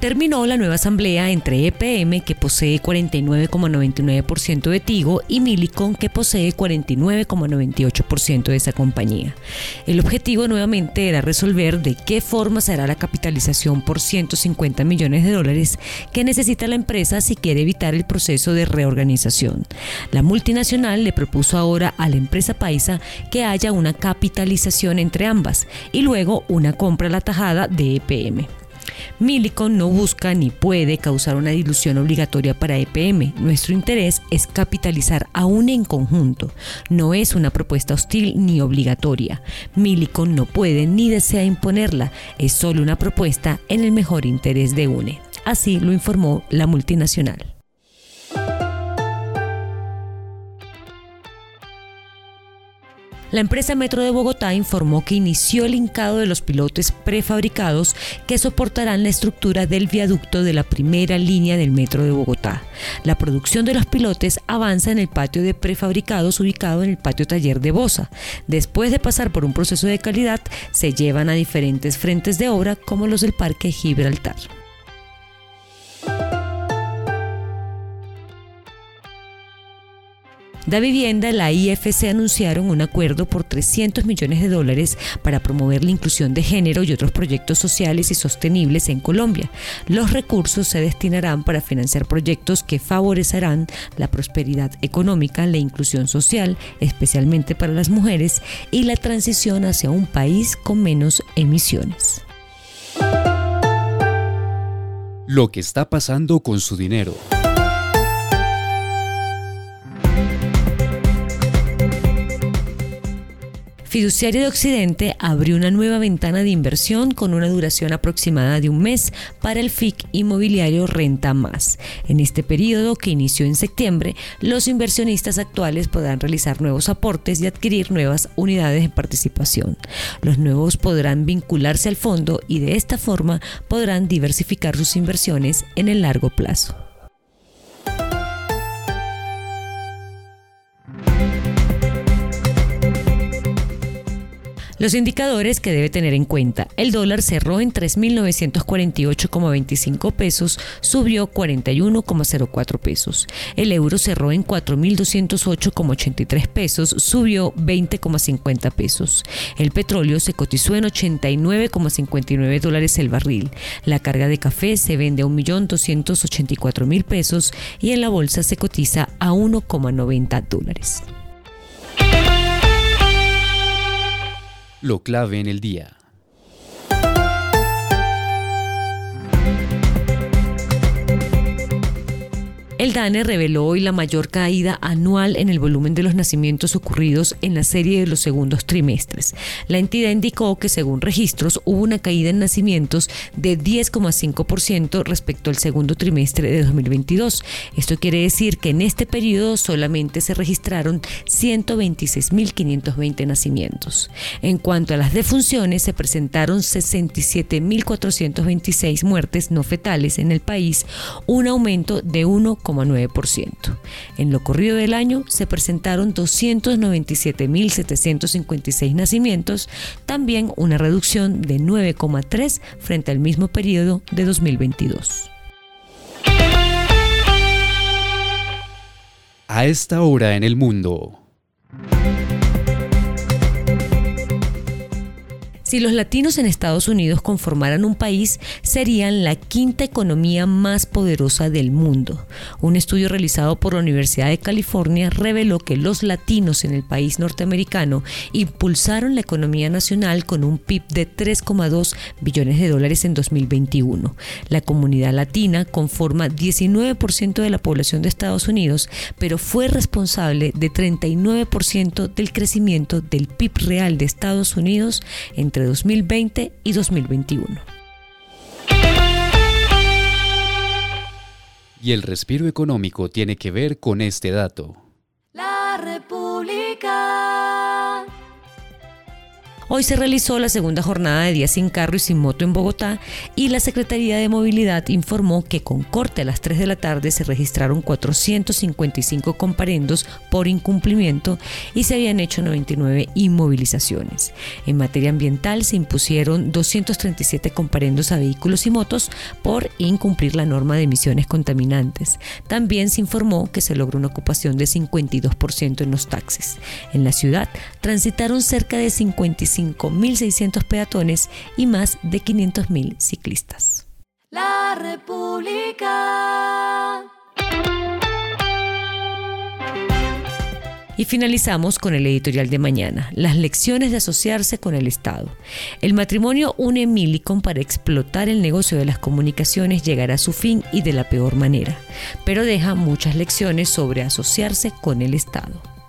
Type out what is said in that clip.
Terminó la nueva asamblea entre EPM, que posee 49,99% de Tigo, y Milicon, que posee 49,98% de esa compañía. El objetivo nuevamente era resolver de qué forma será la capitalización por 150 millones de dólares que necesita la empresa si quiere evitar el proceso de reorganización. La multinacional le propuso ahora a la empresa paisa que haya una capitalización entre ambas y luego una compra a la tajada de EPM. Milicon no busca ni puede causar una dilución obligatoria para EPM. Nuestro interés es capitalizar aún en conjunto. No es una propuesta hostil ni obligatoria. Milicon no puede ni desea imponerla. Es solo una propuesta en el mejor interés de UNE. Así lo informó la multinacional. La empresa Metro de Bogotá informó que inició el hincado de los pilotes prefabricados que soportarán la estructura del viaducto de la primera línea del Metro de Bogotá. La producción de los pilotes avanza en el patio de prefabricados ubicado en el patio taller de Bosa. Después de pasar por un proceso de calidad, se llevan a diferentes frentes de obra como los del Parque Gibraltar. Da Vivienda, la IFC anunciaron un acuerdo por 300 millones de dólares para promover la inclusión de género y otros proyectos sociales y sostenibles en Colombia. Los recursos se destinarán para financiar proyectos que favorecerán la prosperidad económica, la inclusión social, especialmente para las mujeres, y la transición hacia un país con menos emisiones. Lo que está pasando con su dinero. Fiduciaria de Occidente abrió una nueva ventana de inversión con una duración aproximada de un mes para el FIC inmobiliario Renta Más. En este periodo, que inició en septiembre, los inversionistas actuales podrán realizar nuevos aportes y adquirir nuevas unidades de participación. Los nuevos podrán vincularse al fondo y de esta forma podrán diversificar sus inversiones en el largo plazo. Los indicadores que debe tener en cuenta. El dólar cerró en 3.948,25 pesos, subió 41,04 pesos. El euro cerró en 4.208,83 pesos, subió 20,50 pesos. El petróleo se cotizó en 89,59 dólares el barril. La carga de café se vende a 1.284.000 pesos y en la bolsa se cotiza a 1,90 dólares. Lo clave en el día. El DANE reveló hoy la mayor caída anual en el volumen de los nacimientos ocurridos en la serie de los segundos trimestres. La entidad indicó que según registros hubo una caída en nacimientos de 10,5% respecto al segundo trimestre de 2022. Esto quiere decir que en este periodo solamente se registraron 126.520 nacimientos. En cuanto a las defunciones, se presentaron 67.426 muertes no fetales en el país, un aumento de 1, en lo corrido del año se presentaron 297.756 nacimientos, también una reducción de 9,3 frente al mismo periodo de 2022. A esta hora en el mundo. Si los latinos en Estados Unidos conformaran un país, serían la quinta economía más poderosa del mundo. Un estudio realizado por la Universidad de California reveló que los latinos en el país norteamericano impulsaron la economía nacional con un PIB de 3,2 billones de dólares en 2021. La comunidad latina conforma 19% de la población de Estados Unidos, pero fue responsable de 39% del crecimiento del PIB real de Estados Unidos entre 2020 y 2021. Y el respiro económico tiene que ver con este dato. Hoy se realizó la segunda jornada de Día sin Carro y sin Moto en Bogotá y la Secretaría de Movilidad informó que con corte a las 3 de la tarde se registraron 455 comparendos por incumplimiento y se habían hecho 99 inmovilizaciones. En materia ambiental se impusieron 237 comparendos a vehículos y motos por incumplir la norma de emisiones contaminantes. También se informó que se logró una ocupación de 52% en los taxis. En la ciudad transitaron cerca de 55 5.600 peatones y más de 500.000 ciclistas. La República. Y finalizamos con el editorial de mañana, las lecciones de asociarse con el Estado. El matrimonio une Milicon para explotar el negocio de las comunicaciones llegará a su fin y de la peor manera, pero deja muchas lecciones sobre asociarse con el Estado.